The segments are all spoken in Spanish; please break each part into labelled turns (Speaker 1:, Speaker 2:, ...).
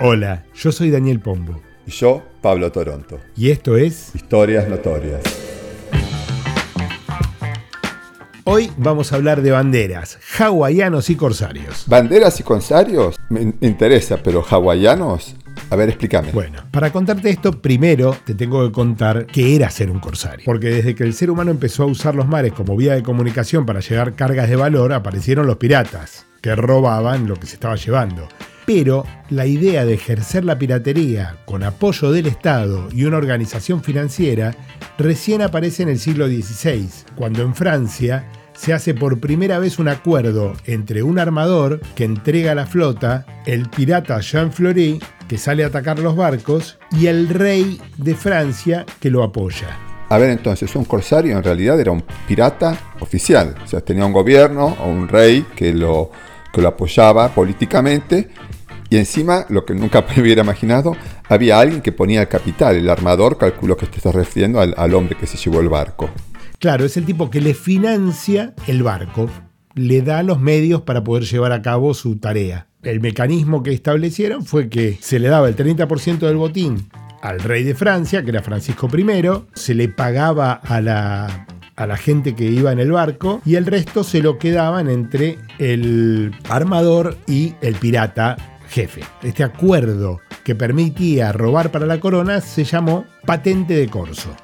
Speaker 1: Hola, yo soy Daniel Pombo.
Speaker 2: Y yo, Pablo Toronto.
Speaker 1: Y esto es
Speaker 2: Historias Notorias.
Speaker 1: Hoy vamos a hablar de banderas, hawaianos y corsarios.
Speaker 2: ¿Banderas y corsarios? Me interesa, pero hawaianos. A ver, explícame.
Speaker 1: Bueno, para contarte esto, primero te tengo que contar qué era ser un corsario. Porque desde que el ser humano empezó a usar los mares como vía de comunicación para llevar cargas de valor, aparecieron los piratas, que robaban lo que se estaba llevando. Pero la idea de ejercer la piratería con apoyo del Estado y una organización financiera recién aparece en el siglo XVI, cuando en Francia se hace por primera vez un acuerdo entre un armador que entrega la flota, el pirata Jean Fleury, que sale a atacar los barcos, y el rey de Francia que lo apoya.
Speaker 2: A ver, entonces, un corsario en realidad era un pirata oficial. O sea, tenía un gobierno o un rey que lo, que lo apoyaba políticamente y encima, lo que nunca me hubiera imaginado, había alguien que ponía el capital, el armador, calculo que te estás refiriendo al, al hombre que se llevó el barco.
Speaker 1: Claro, es el tipo que le financia el barco, le da los medios para poder llevar a cabo su tarea. El mecanismo que establecieron fue que se le daba el 30% del botín al rey de Francia, que era Francisco I, se le pagaba a la, a la gente que iba en el barco y el resto se lo quedaban entre el armador y el pirata jefe. Este acuerdo que permitía robar para la corona se llamó patente de corso.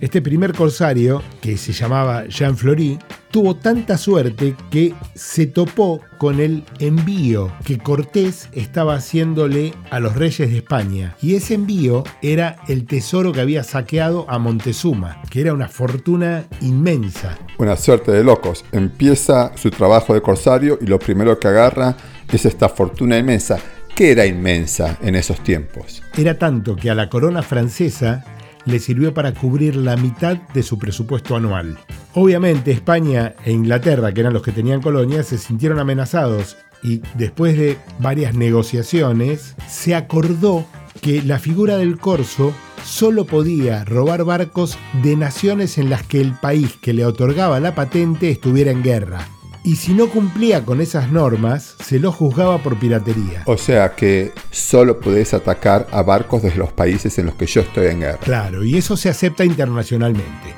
Speaker 1: Este primer corsario, que se llamaba Jean Fleury, tuvo tanta suerte que se topó con el envío que Cortés estaba haciéndole a los reyes de España. Y ese envío era el tesoro que había saqueado a Montezuma, que era una fortuna inmensa.
Speaker 2: Una suerte de locos. Empieza su trabajo de corsario y lo primero que agarra es esta fortuna inmensa. ¿Qué era inmensa en esos tiempos?
Speaker 1: Era tanto que a la corona francesa le sirvió para cubrir la mitad de su presupuesto anual. Obviamente España e Inglaterra, que eran los que tenían colonias, se sintieron amenazados y después de varias negociaciones se acordó que la figura del corso solo podía robar barcos de naciones en las que el país que le otorgaba la patente estuviera en guerra y si no cumplía con esas normas, se lo juzgaba por piratería.
Speaker 2: O sea que solo podés atacar a barcos de los países en los que yo estoy en guerra.
Speaker 1: Claro, y eso se acepta internacionalmente.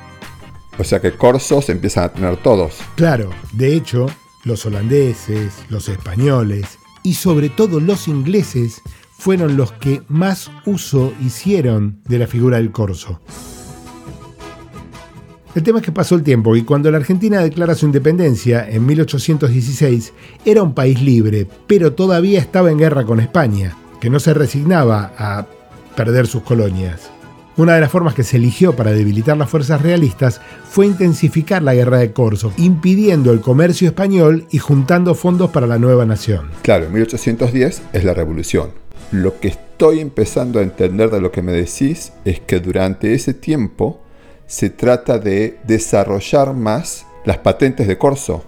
Speaker 2: O sea que corsos empiezan a tener todos.
Speaker 1: Claro, de hecho, los holandeses, los españoles y sobre todo los ingleses fueron los que más uso hicieron de la figura del corso. El tema es que pasó el tiempo y cuando la Argentina declara su independencia en 1816 era un país libre, pero todavía estaba en guerra con España, que no se resignaba a perder sus colonias. Una de las formas que se eligió para debilitar las fuerzas realistas fue intensificar la guerra de Corso, impidiendo el comercio español y juntando fondos para la nueva nación.
Speaker 2: Claro, en 1810 es la revolución. Lo que estoy empezando a entender de lo que me decís es que durante ese tiempo se trata de desarrollar más las patentes de corso.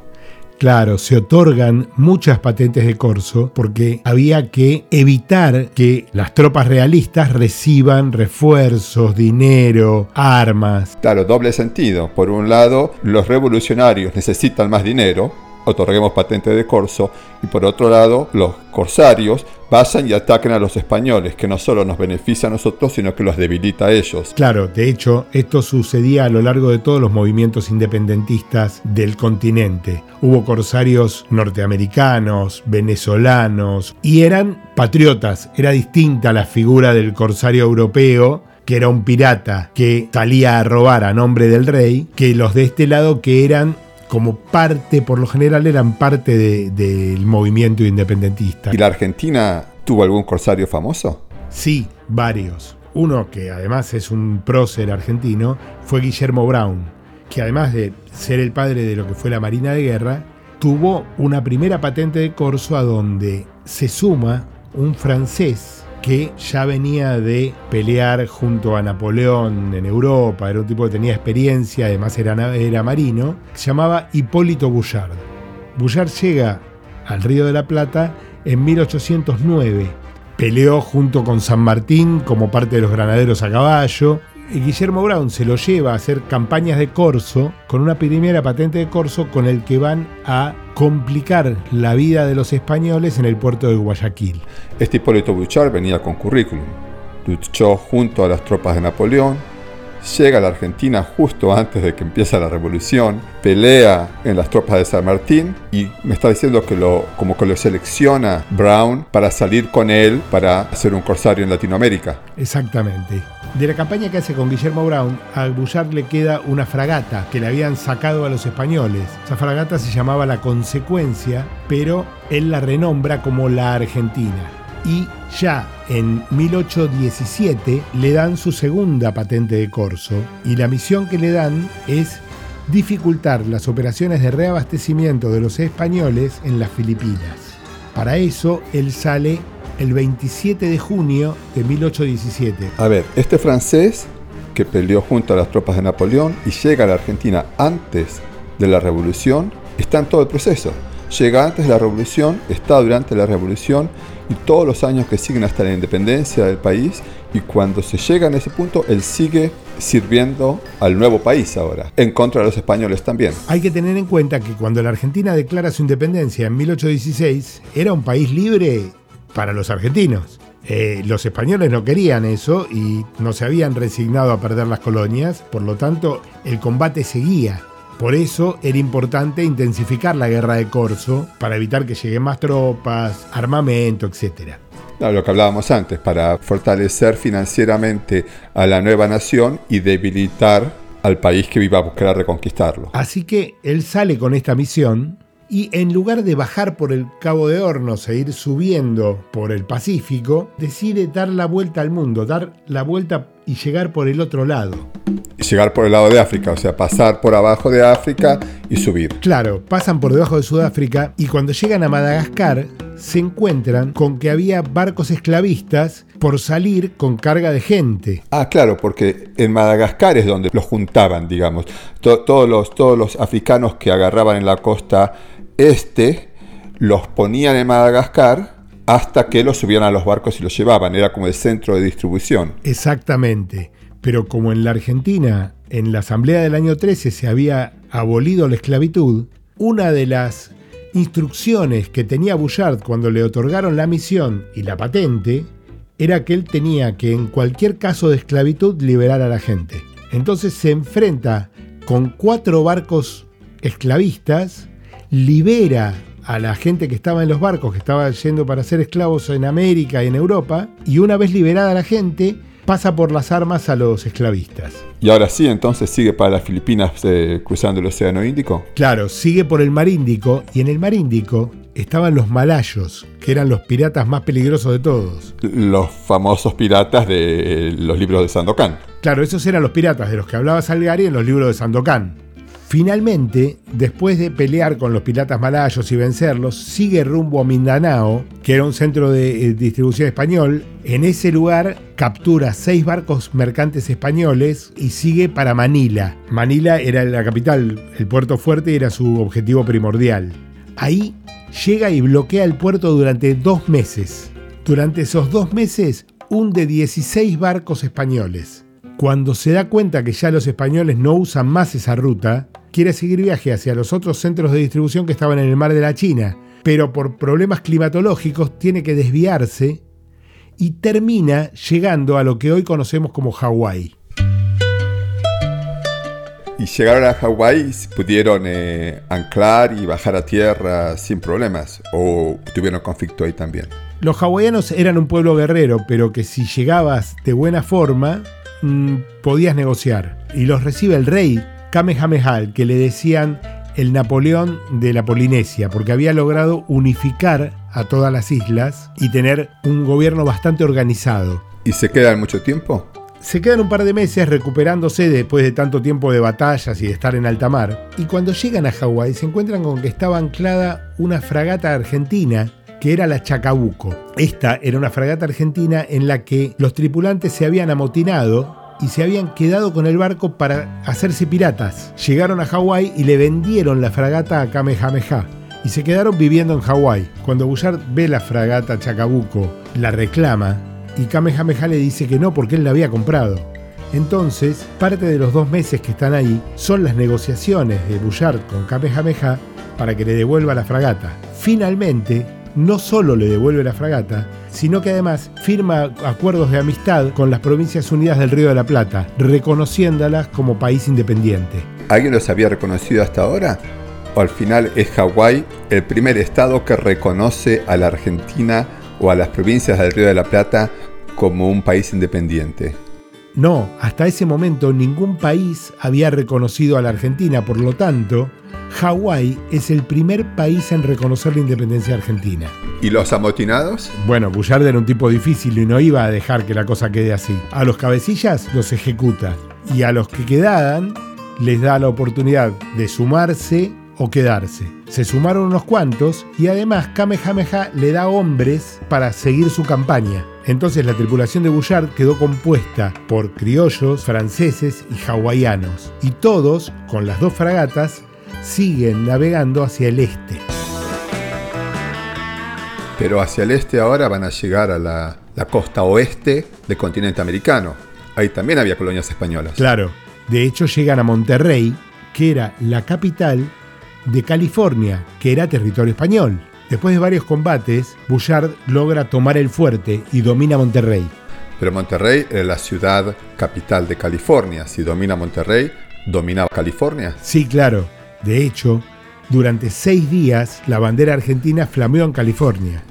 Speaker 1: Claro, se otorgan muchas patentes de corso porque había que evitar que las tropas realistas reciban refuerzos, dinero, armas.
Speaker 2: Claro, doble sentido. Por un lado, los revolucionarios necesitan más dinero, otorguemos patente de corso, y por otro lado, los corsarios vayan y ataquen a los españoles, que no solo nos beneficia a nosotros, sino que los debilita a ellos.
Speaker 1: Claro, de hecho, esto sucedía a lo largo de todos los movimientos independentistas del continente. Hubo corsarios norteamericanos, venezolanos, y eran patriotas. Era distinta la figura del corsario europeo que era un pirata que salía a robar a nombre del rey, que los de este lado que eran como parte, por lo general eran parte del movimiento independentista.
Speaker 2: ¿Y la Argentina tuvo algún corsario famoso?
Speaker 1: Sí, varios. Uno que además es un prócer argentino fue Guillermo Brown, que además de ser el padre de lo que fue la Marina de Guerra, tuvo una primera patente de corso a donde se suma un francés que ya venía de pelear junto a Napoleón en Europa, era un tipo que tenía experiencia, además era, era marino, se llamaba Hipólito Bouchard. Bouchard llega al Río de la Plata en 1809. Peleó junto con San Martín como parte de los granaderos a caballo. Guillermo Brown se lo lleva a hacer campañas de corso con una primera patente de corso con el que van a complicar la vida de los españoles en el puerto de Guayaquil.
Speaker 2: Este Hipólito Bouchard venía con currículum. Luchó junto a las tropas de Napoleón, llega a la Argentina justo antes de que empiece la revolución, pelea en las tropas de San Martín y me está diciendo que lo, como que lo selecciona Brown para salir con él para hacer un corsario en Latinoamérica.
Speaker 1: Exactamente. De la campaña que hace con Guillermo Brown, a Bouchard le queda una fragata que le habían sacado a los españoles. Esa fragata se llamaba La Consecuencia, pero él la renombra como La Argentina. Y ya en 1817 le dan su segunda patente de corso y la misión que le dan es dificultar las operaciones de reabastecimiento de los españoles en las Filipinas. Para eso él sale el 27 de junio de 1817.
Speaker 2: A ver, este francés que peleó junto a las tropas de Napoleón y llega a la Argentina antes de la revolución, está en todo el proceso. Llega antes de la revolución, está durante la revolución y todos los años que siguen hasta la independencia del país y cuando se llega a ese punto, él sigue sirviendo al nuevo país ahora, en contra de los españoles también.
Speaker 1: Hay que tener en cuenta que cuando la Argentina declara su independencia en 1816, era un país libre para los argentinos. Eh, los españoles no querían eso y no se habían resignado a perder las colonias, por lo tanto el combate seguía. Por eso era importante intensificar la guerra de Corso para evitar que lleguen más tropas, armamento, etc.
Speaker 2: lo que hablábamos antes, para fortalecer financieramente a la nueva nación y debilitar al país que iba a buscar reconquistarlo.
Speaker 1: Así que él sale con esta misión y en lugar de bajar por el Cabo de Hornos e ir subiendo por el Pacífico, decide dar la vuelta al mundo, dar la vuelta y llegar por el otro lado.
Speaker 2: Llegar por el lado de África, o sea, pasar por abajo de África y subir.
Speaker 1: Claro, pasan por debajo de Sudáfrica y cuando llegan a Madagascar se encuentran con que había barcos esclavistas por salir con carga de gente.
Speaker 2: Ah, claro, porque en Madagascar es donde los juntaban, digamos. todos, los, todos los africanos que agarraban en la costa este los ponían en Madagascar hasta que los subían a los barcos y los llevaban. Era como el centro de distribución.
Speaker 1: Exactamente. Pero como en la Argentina, en la Asamblea del año 13 se había abolido la esclavitud, una de las instrucciones que tenía Bouchard cuando le otorgaron la misión y la patente era que él tenía que en cualquier caso de esclavitud liberar a la gente. Entonces se enfrenta con cuatro barcos esclavistas libera a la gente que estaba en los barcos, que estaba yendo para ser esclavos en América y en Europa, y una vez liberada la gente, pasa por las armas a los esclavistas.
Speaker 2: Y ahora sí, entonces sigue para las Filipinas eh, cruzando el Océano Índico.
Speaker 1: Claro, sigue por el Mar Índico, y en el Mar Índico estaban los malayos, que eran los piratas más peligrosos de todos.
Speaker 2: Los famosos piratas de los libros de Sandokan.
Speaker 1: Claro, esos eran los piratas de los que hablaba Salgari en los libros de Sandokan. Finalmente, después de pelear con los piratas malayos y vencerlos, sigue rumbo a Mindanao, que era un centro de eh, distribución español. En ese lugar captura seis barcos mercantes españoles y sigue para Manila. Manila era la capital, el puerto fuerte era su objetivo primordial. Ahí llega y bloquea el puerto durante dos meses. Durante esos dos meses hunde 16 barcos españoles. Cuando se da cuenta que ya los españoles no usan más esa ruta, quiere seguir viaje hacia los otros centros de distribución que estaban en el mar de la China, pero por problemas climatológicos tiene que desviarse y termina llegando a lo que hoy conocemos como Hawái.
Speaker 2: Y llegaron a Hawái, pudieron eh, anclar y bajar a tierra sin problemas, o tuvieron conflicto ahí también.
Speaker 1: Los hawaianos eran un pueblo guerrero, pero que si llegabas de buena forma, mm, podías negociar. Y los recibe el rey Kamehameha, que le decían el Napoleón de la Polinesia, porque había logrado unificar a todas las islas y tener un gobierno bastante organizado.
Speaker 2: ¿Y se quedan mucho tiempo?
Speaker 1: Se quedan un par de meses recuperándose después de tanto tiempo de batallas y de estar en alta mar. Y cuando llegan a Hawái se encuentran con que estaba anclada una fragata argentina que era la Chacabuco. Esta era una fragata argentina en la que los tripulantes se habían amotinado y se habían quedado con el barco para hacerse piratas. Llegaron a Hawái y le vendieron la fragata a Kamehameha y se quedaron viviendo en Hawái. Cuando Bouchard ve la fragata Chacabuco, la reclama y Kamehameha le dice que no porque él la había comprado. Entonces, parte de los dos meses que están ahí son las negociaciones de Bouchard con Kamehameha para que le devuelva la fragata. Finalmente, no solo le devuelve la fragata, sino que además firma acuerdos de amistad con las Provincias Unidas del Río de la Plata, reconociéndolas como país independiente.
Speaker 2: ¿Alguien los había reconocido hasta ahora? ¿O al final es Hawái el primer estado que reconoce a la Argentina o a las provincias del Río de la Plata como un país independiente?
Speaker 1: No, hasta ese momento ningún país había reconocido a la Argentina, por lo tanto, Hawái es el primer país en reconocer la independencia argentina.
Speaker 2: ¿Y los amotinados?
Speaker 1: Bueno, Bullard era un tipo difícil y no iba a dejar que la cosa quede así. A los cabecillas los ejecuta y a los que quedaban les da la oportunidad de sumarse o quedarse. Se sumaron unos cuantos y además Kamehameha le da hombres para seguir su campaña. Entonces la tripulación de Bullard quedó compuesta por criollos, franceses y hawaianos. Y todos, con las dos fragatas, siguen navegando hacia el este.
Speaker 2: Pero hacia el este ahora van a llegar a la, la costa oeste del continente americano. Ahí también había colonias españolas.
Speaker 1: Claro, de hecho llegan a Monterrey, que era la capital de California, que era territorio español. Después de varios combates, Bullard logra tomar el fuerte y domina Monterrey.
Speaker 2: Pero Monterrey era la ciudad capital de California. Si domina Monterrey, ¿domina California?
Speaker 1: Sí, claro. De hecho, durante seis días la bandera argentina flameó en California.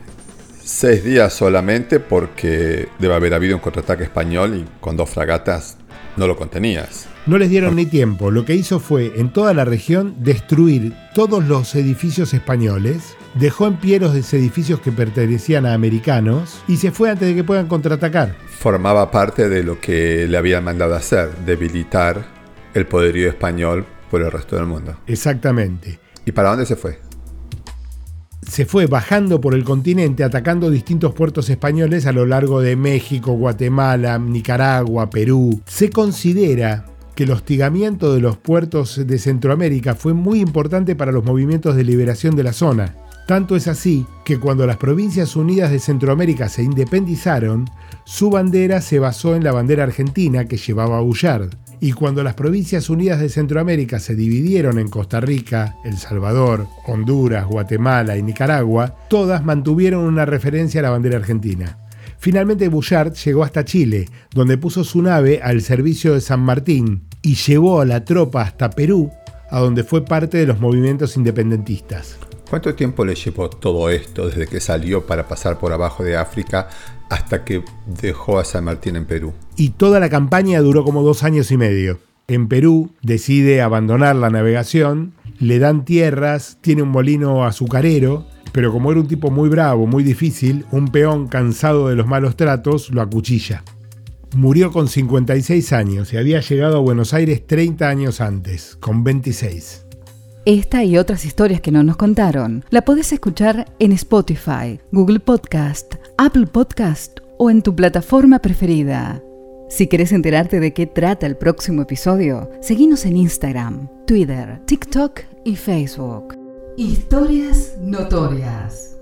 Speaker 2: Seis días solamente porque debe haber habido un contraataque español y con dos fragatas no lo contenías.
Speaker 1: No les dieron ni tiempo. Lo que hizo fue, en toda la región, destruir todos los edificios españoles, dejó en pie los edificios que pertenecían a americanos y se fue antes de que puedan contraatacar.
Speaker 2: Formaba parte de lo que le habían mandado hacer, debilitar el poderío español por el resto del mundo.
Speaker 1: Exactamente.
Speaker 2: ¿Y para dónde se fue?
Speaker 1: Se fue bajando por el continente atacando distintos puertos españoles a lo largo de México, Guatemala, Nicaragua, Perú. Se considera que el hostigamiento de los puertos de Centroamérica fue muy importante para los movimientos de liberación de la zona. Tanto es así que cuando las Provincias Unidas de Centroamérica se independizaron, su bandera se basó en la bandera argentina que llevaba Bullard. Y cuando las Provincias Unidas de Centroamérica se dividieron en Costa Rica, El Salvador, Honduras, Guatemala y Nicaragua, todas mantuvieron una referencia a la bandera argentina. Finalmente Bouchard llegó hasta Chile, donde puso su nave al servicio de San Martín y llevó a la tropa hasta Perú, a donde fue parte de los movimientos independentistas.
Speaker 2: ¿Cuánto tiempo le llevó todo esto desde que salió para pasar por abajo de África hasta que dejó a San Martín en Perú?
Speaker 1: Y toda la campaña duró como dos años y medio. En Perú decide abandonar la navegación, le dan tierras, tiene un molino azucarero, pero como era un tipo muy bravo, muy difícil, un peón cansado de los malos tratos lo acuchilla. Murió con 56 años y había llegado a Buenos Aires 30 años antes, con 26.
Speaker 3: Esta y otras historias que no nos contaron la podés escuchar en Spotify, Google Podcast, Apple Podcast o en tu plataforma preferida. Si querés enterarte de qué trata el próximo episodio, seguinos en Instagram, Twitter, TikTok y Facebook. Historias notorias.